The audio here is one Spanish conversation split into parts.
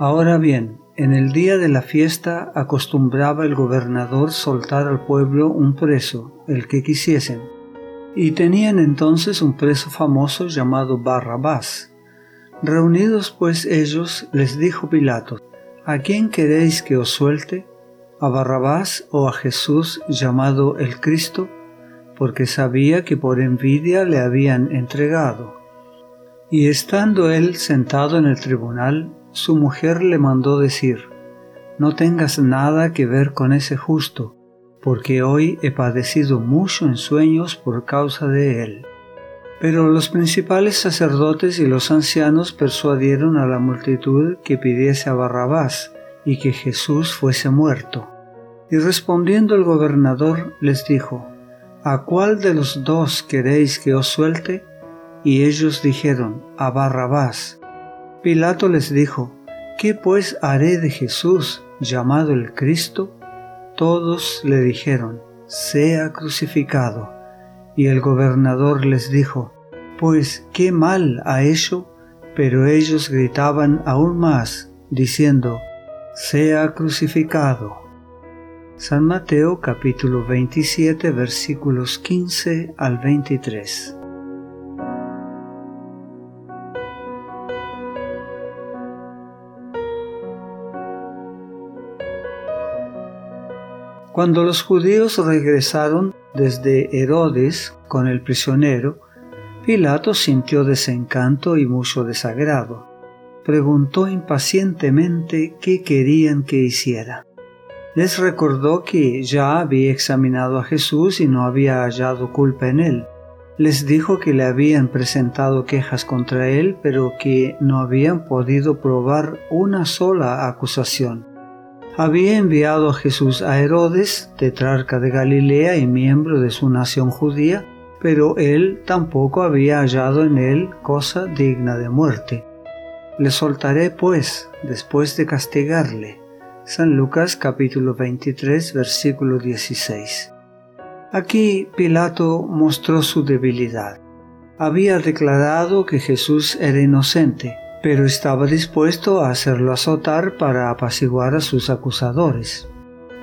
Ahora bien, en el día de la fiesta acostumbraba el gobernador soltar al pueblo un preso, el que quisiesen. Y tenían entonces un preso famoso llamado Barrabás. Reunidos pues ellos, les dijo Pilato, ¿A quién queréis que os suelte? ¿A Barrabás o a Jesús llamado el Cristo? Porque sabía que por envidia le habían entregado. Y estando él sentado en el tribunal, su mujer le mandó decir, No tengas nada que ver con ese justo, porque hoy he padecido mucho en sueños por causa de él. Pero los principales sacerdotes y los ancianos persuadieron a la multitud que pidiese a Barrabás y que Jesús fuese muerto. Y respondiendo el gobernador les dijo, ¿A cuál de los dos queréis que os suelte? Y ellos dijeron, a Barrabás. Pilato les dijo, ¿qué pues haré de Jesús llamado el Cristo? Todos le dijeron, sea crucificado. Y el gobernador les dijo, pues qué mal ha hecho, pero ellos gritaban aún más, diciendo, sea crucificado. San Mateo capítulo 27 versículos 15 al 23. Cuando los judíos regresaron desde Herodes con el prisionero, Pilato sintió desencanto y mucho desagrado. Preguntó impacientemente qué querían que hiciera. Les recordó que ya había examinado a Jesús y no había hallado culpa en él. Les dijo que le habían presentado quejas contra él, pero que no habían podido probar una sola acusación había enviado a Jesús a Herodes, tetrarca de Galilea y miembro de su nación judía, pero él tampoco había hallado en él cosa digna de muerte. Le soltaré pues, después de castigarle. San Lucas capítulo 23 versículo 16. Aquí Pilato mostró su debilidad. Había declarado que Jesús era inocente, pero estaba dispuesto a hacerlo azotar para apaciguar a sus acusadores.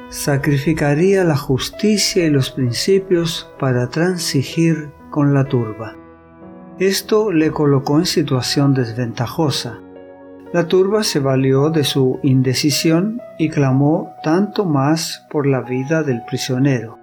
Sacrificaría la justicia y los principios para transigir con la turba. Esto le colocó en situación desventajosa. La turba se valió de su indecisión y clamó tanto más por la vida del prisionero.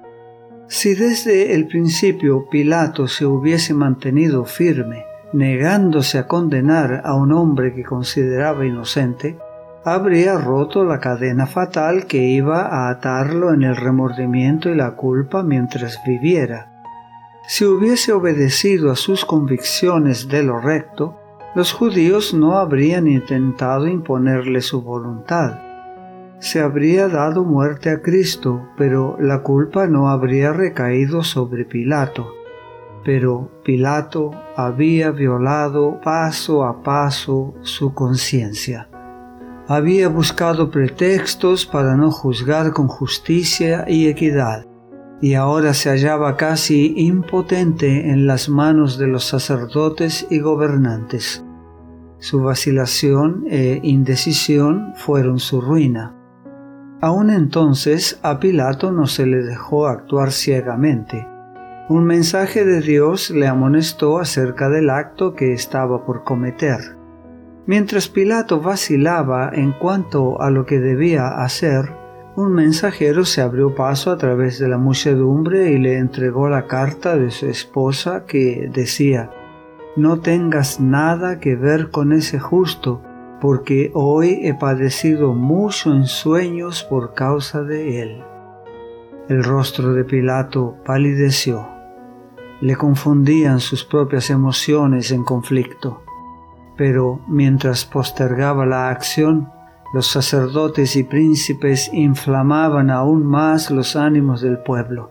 Si desde el principio Pilato se hubiese mantenido firme negándose a condenar a un hombre que consideraba inocente, habría roto la cadena fatal que iba a atarlo en el remordimiento y la culpa mientras viviera. Si hubiese obedecido a sus convicciones de lo recto, los judíos no habrían intentado imponerle su voluntad. Se habría dado muerte a Cristo, pero la culpa no habría recaído sobre Pilato pero Pilato había violado paso a paso su conciencia. Había buscado pretextos para no juzgar con justicia y equidad, y ahora se hallaba casi impotente en las manos de los sacerdotes y gobernantes. Su vacilación e indecisión fueron su ruina. Aun entonces a Pilato no se le dejó actuar ciegamente un mensaje de Dios le amonestó acerca del acto que estaba por cometer. Mientras Pilato vacilaba en cuanto a lo que debía hacer, un mensajero se abrió paso a través de la muchedumbre y le entregó la carta de su esposa que decía, No tengas nada que ver con ese justo, porque hoy he padecido mucho en sueños por causa de él. El rostro de Pilato palideció le confundían sus propias emociones en conflicto. Pero mientras postergaba la acción, los sacerdotes y príncipes inflamaban aún más los ánimos del pueblo.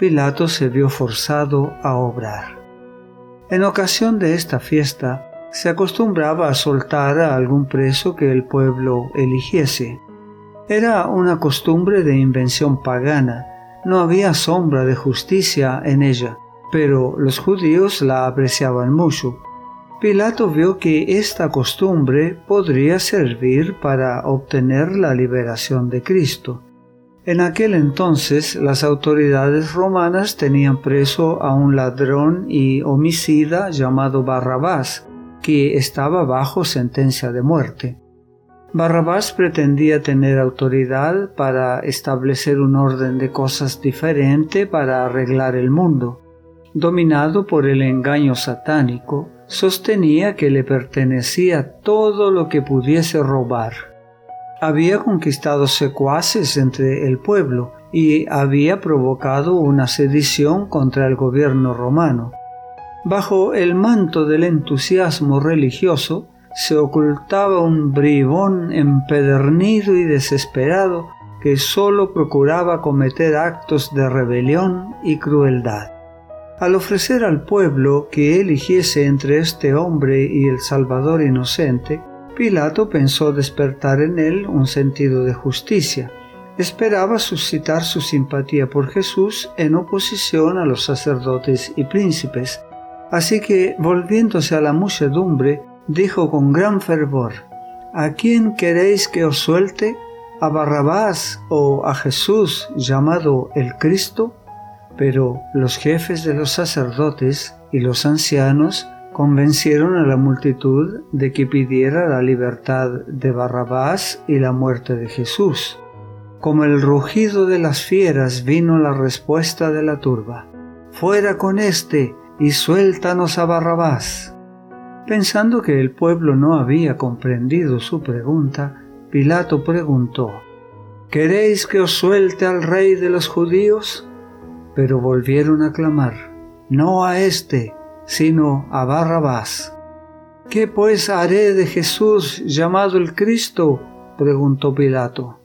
Pilato se vio forzado a obrar. En ocasión de esta fiesta, se acostumbraba a soltar a algún preso que el pueblo eligiese. Era una costumbre de invención pagana, no había sombra de justicia en ella pero los judíos la apreciaban mucho. Pilato vio que esta costumbre podría servir para obtener la liberación de Cristo. En aquel entonces las autoridades romanas tenían preso a un ladrón y homicida llamado Barrabás, que estaba bajo sentencia de muerte. Barrabás pretendía tener autoridad para establecer un orden de cosas diferente para arreglar el mundo. Dominado por el engaño satánico, sostenía que le pertenecía todo lo que pudiese robar. Había conquistado secuaces entre el pueblo y había provocado una sedición contra el gobierno romano. Bajo el manto del entusiasmo religioso se ocultaba un bribón empedernido y desesperado que sólo procuraba cometer actos de rebelión y crueldad. Al ofrecer al pueblo que eligiese entre este hombre y el Salvador inocente, Pilato pensó despertar en él un sentido de justicia. Esperaba suscitar su simpatía por Jesús en oposición a los sacerdotes y príncipes. Así que, volviéndose a la muchedumbre, dijo con gran fervor, ¿A quién queréis que os suelte? ¿A Barrabás o a Jesús llamado el Cristo? Pero los jefes de los sacerdotes y los ancianos convencieron a la multitud de que pidiera la libertad de Barrabás y la muerte de Jesús. Como el rugido de las fieras vino la respuesta de la turba, Fuera con éste y suéltanos a Barrabás. Pensando que el pueblo no había comprendido su pregunta, Pilato preguntó, ¿Queréis que os suelte al rey de los judíos? Pero volvieron a clamar, no a éste, sino a Barrabás. ¿Qué pues haré de Jesús llamado el Cristo? preguntó Pilato.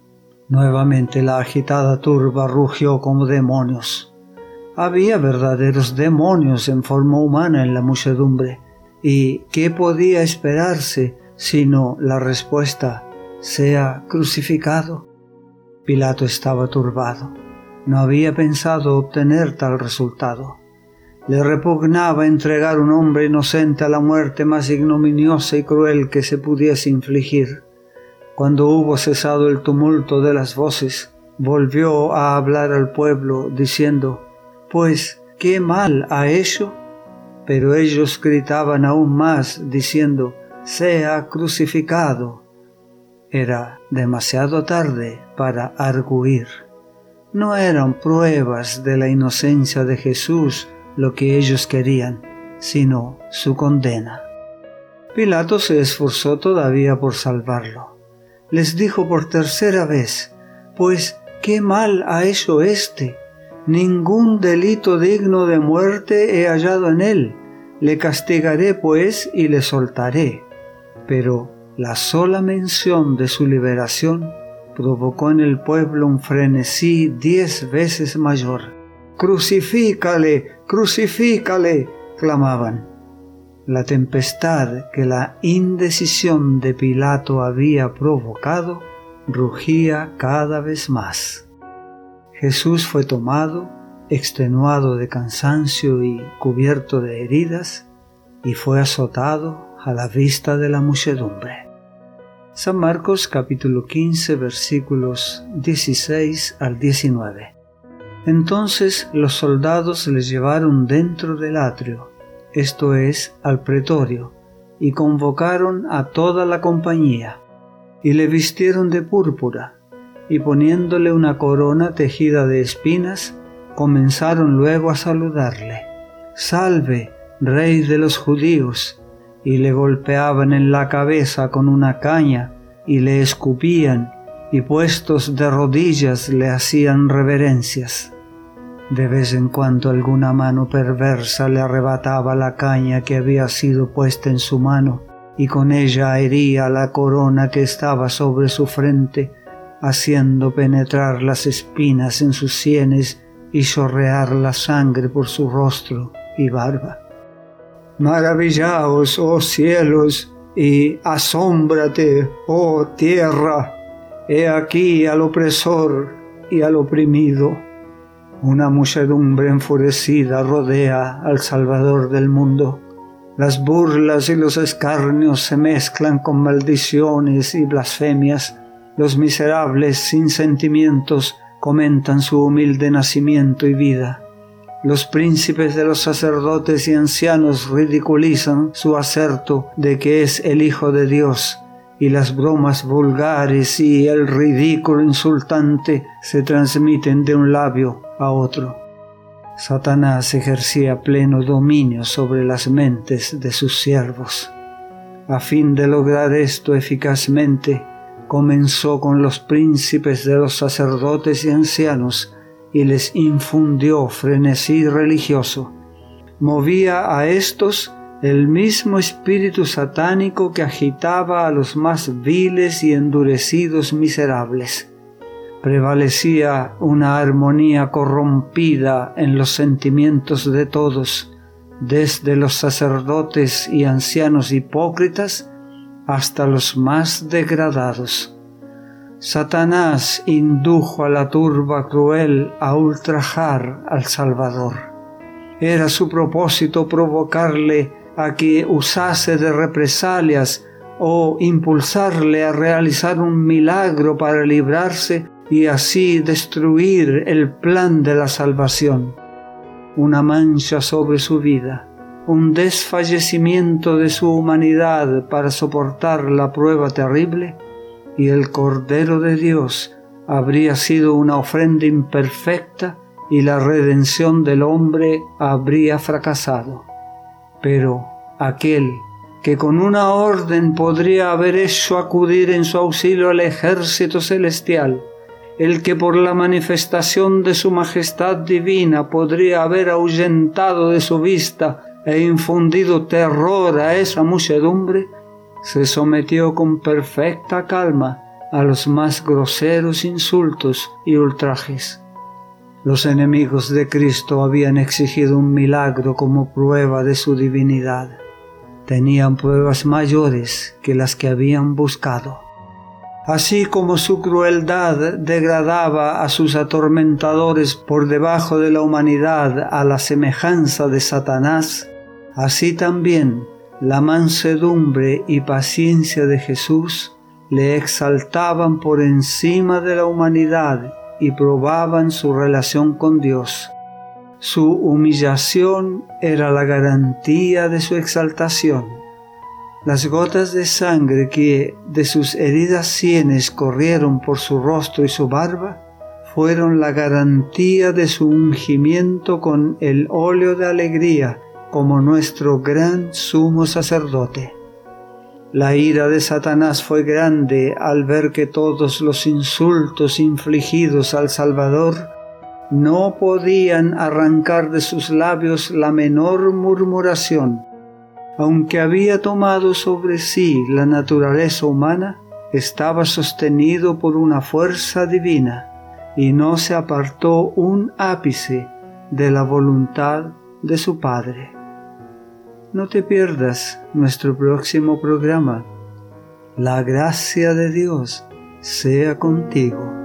Nuevamente la agitada turba rugió como demonios. Había verdaderos demonios en forma humana en la muchedumbre. ¿Y qué podía esperarse sino la respuesta, sea crucificado? Pilato estaba turbado no había pensado obtener tal resultado. Le repugnaba entregar un hombre inocente a la muerte más ignominiosa y cruel que se pudiese infligir. Cuando hubo cesado el tumulto de las voces, volvió a hablar al pueblo, diciendo, Pues, ¿qué mal ha hecho? Pero ellos gritaban aún más, diciendo, Sea crucificado. Era demasiado tarde para arguir. No eran pruebas de la inocencia de Jesús lo que ellos querían, sino su condena. Pilato se esforzó todavía por salvarlo. Les dijo por tercera vez, pues qué mal ha hecho éste. Ningún delito digno de muerte he hallado en él. Le castigaré pues y le soltaré. Pero la sola mención de su liberación provocó en el pueblo un frenesí diez veces mayor. Crucifícale, crucifícale, clamaban. La tempestad que la indecisión de Pilato había provocado rugía cada vez más. Jesús fue tomado, extenuado de cansancio y cubierto de heridas, y fue azotado a la vista de la muchedumbre. San Marcos capítulo 15 versículos 16 al 19. Entonces los soldados le llevaron dentro del atrio, esto es, al pretorio, y convocaron a toda la compañía, y le vistieron de púrpura, y poniéndole una corona tejida de espinas, comenzaron luego a saludarle. Salve, rey de los judíos, y le golpeaban en la cabeza con una caña y le escupían y puestos de rodillas le hacían reverencias. De vez en cuando alguna mano perversa le arrebataba la caña que había sido puesta en su mano y con ella hería la corona que estaba sobre su frente, haciendo penetrar las espinas en sus sienes y chorrear la sangre por su rostro y barba. Maravillaos, oh cielos, y asómbrate, oh tierra. He aquí al opresor y al oprimido. Una muchedumbre enfurecida rodea al Salvador del mundo. Las burlas y los escarnios se mezclan con maldiciones y blasfemias. Los miserables sin sentimientos comentan su humilde nacimiento y vida. Los príncipes de los sacerdotes y ancianos ridiculizan su acerto de que es el Hijo de Dios, y las bromas vulgares y el ridículo insultante se transmiten de un labio a otro. Satanás ejercía pleno dominio sobre las mentes de sus siervos. A fin de lograr esto eficazmente, comenzó con los príncipes de los sacerdotes y ancianos y les infundió frenesí religioso. Movía a estos el mismo espíritu satánico que agitaba a los más viles y endurecidos miserables prevalecía una armonía corrompida en los sentimientos de todos, desde los sacerdotes y ancianos hipócritas hasta los más degradados. Satanás indujo a la turba cruel a ultrajar al Salvador. Era su propósito provocarle a que usase de represalias o impulsarle a realizar un milagro para librarse y así destruir el plan de la salvación. Una mancha sobre su vida, un desfallecimiento de su humanidad para soportar la prueba terrible, y el Cordero de Dios habría sido una ofrenda imperfecta y la redención del hombre habría fracasado. Pero aquel que con una orden podría haber hecho acudir en su auxilio al ejército celestial, el que por la manifestación de su majestad divina podría haber ahuyentado de su vista e infundido terror a esa muchedumbre, se sometió con perfecta calma a los más groseros insultos y ultrajes. Los enemigos de Cristo habían exigido un milagro como prueba de su divinidad. Tenían pruebas mayores que las que habían buscado. Así como su crueldad degradaba a sus atormentadores por debajo de la humanidad a la semejanza de Satanás, así también la mansedumbre y paciencia de Jesús le exaltaban por encima de la humanidad y probaban su relación con Dios. Su humillación era la garantía de su exaltación. Las gotas de sangre que de sus heridas sienes corrieron por su rostro y su barba fueron la garantía de su ungimiento con el óleo de alegría como nuestro gran sumo sacerdote. La ira de Satanás fue grande al ver que todos los insultos infligidos al Salvador no podían arrancar de sus labios la menor murmuración aunque había tomado sobre sí la naturaleza humana, estaba sostenido por una fuerza divina y no se apartó un ápice de la voluntad de su Padre. No te pierdas nuestro próximo programa. La gracia de Dios sea contigo.